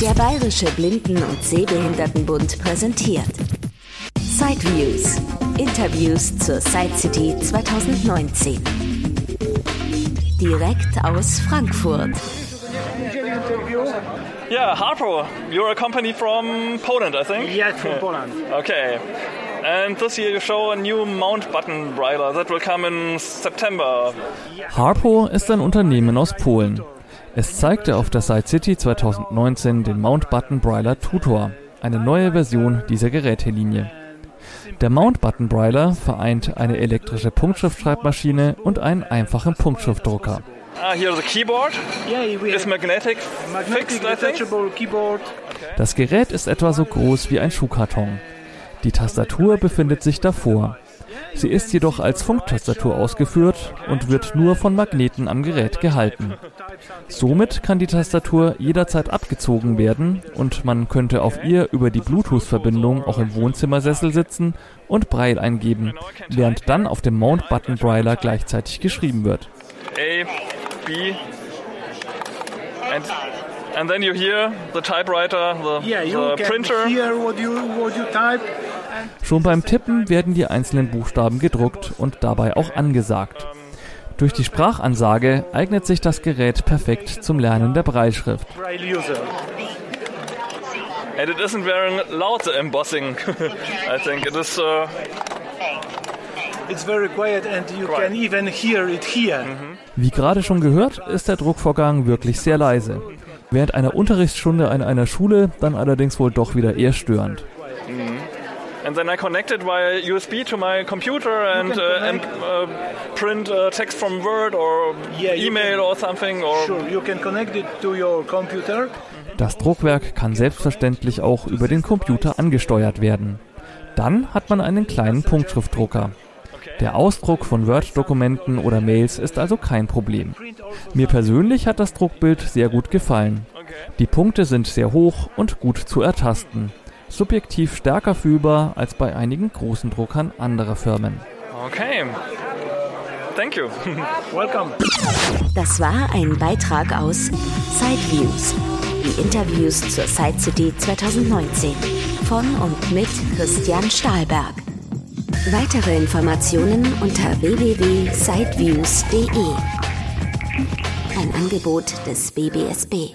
Der Bayerische Blinden- und Sehbehindertenbund präsentiert Sideviews. Interviews zur Side City 2019. Direkt aus Frankfurt. Yeah, Harpo, you're a company from Poland, I think? Yes, from Poland. Okay. And this year you show a new mount button bridler that will come in September. Harpo ist ein Unternehmen aus Polen. Es zeigte auf der Side City 2019 den Mount Button Bryler Tutor, eine neue Version dieser Gerätelinie. Der Mount Button Bryler vereint eine elektrische Punktschriftschreibmaschine und einen einfachen Punktschriftdrucker. Ah, here the keyboard Yeah, we is have magnetic, magnetic fixed, keyboard. Das Gerät ist etwa so groß wie ein Schuhkarton. Die Tastatur befindet sich davor. Sie ist jedoch als Funktastatur ausgeführt und wird nur von Magneten am Gerät gehalten. Somit kann die Tastatur jederzeit abgezogen werden und man könnte auf ihr über die Bluetooth-Verbindung auch im Wohnzimmersessel sitzen und Braille eingeben, während dann auf dem Mount Button Brailler gleichzeitig geschrieben wird. A, B, and and then you hear the typewriter, the, Yeah, you the can printer. hear what you what you type. Schon beim Tippen werden die einzelnen Buchstaben gedruckt und dabei auch angesagt. Durch die Sprachansage eignet sich das Gerät perfekt zum Lernen der user. And it isn't very loud, the embossing. I think it is. Uh, It's very quiet and you can even hear it here. Wie gerade schon gehört, ist der Druckvorgang wirklich sehr leise. Während einer Unterrichtsstunde an einer Schule dann allerdings wohl doch wieder eher störend. And then I connect it via USB to my computer and uh, and uh, print uh, text from Word or Yeah, email can- or something. Or Sure, you can connect it to your computer. Das Druckwerk kann selbstverständlich auch über den Computer angesteuert werden. Dann hat man einen kleinen Punktschriftdrucker. Der Ausdruck von Word-Dokumenten oder Mails ist also kein Problem. Mir persönlich hat das Druckbild sehr gut gefallen. Die Punkte sind sehr hoch und gut zu ertasten. Subjektiv stärker fühlbar als bei einigen großen Druckern anderer Firmen. okay. Thank you. Welcome. Das war ein Beitrag aus Sideviews. Die Interviews zur Side City 2019 von und mit Christian Stahlberg. Weitere Informationen unter www.sideviews.de. Ein Angebot des BBSB.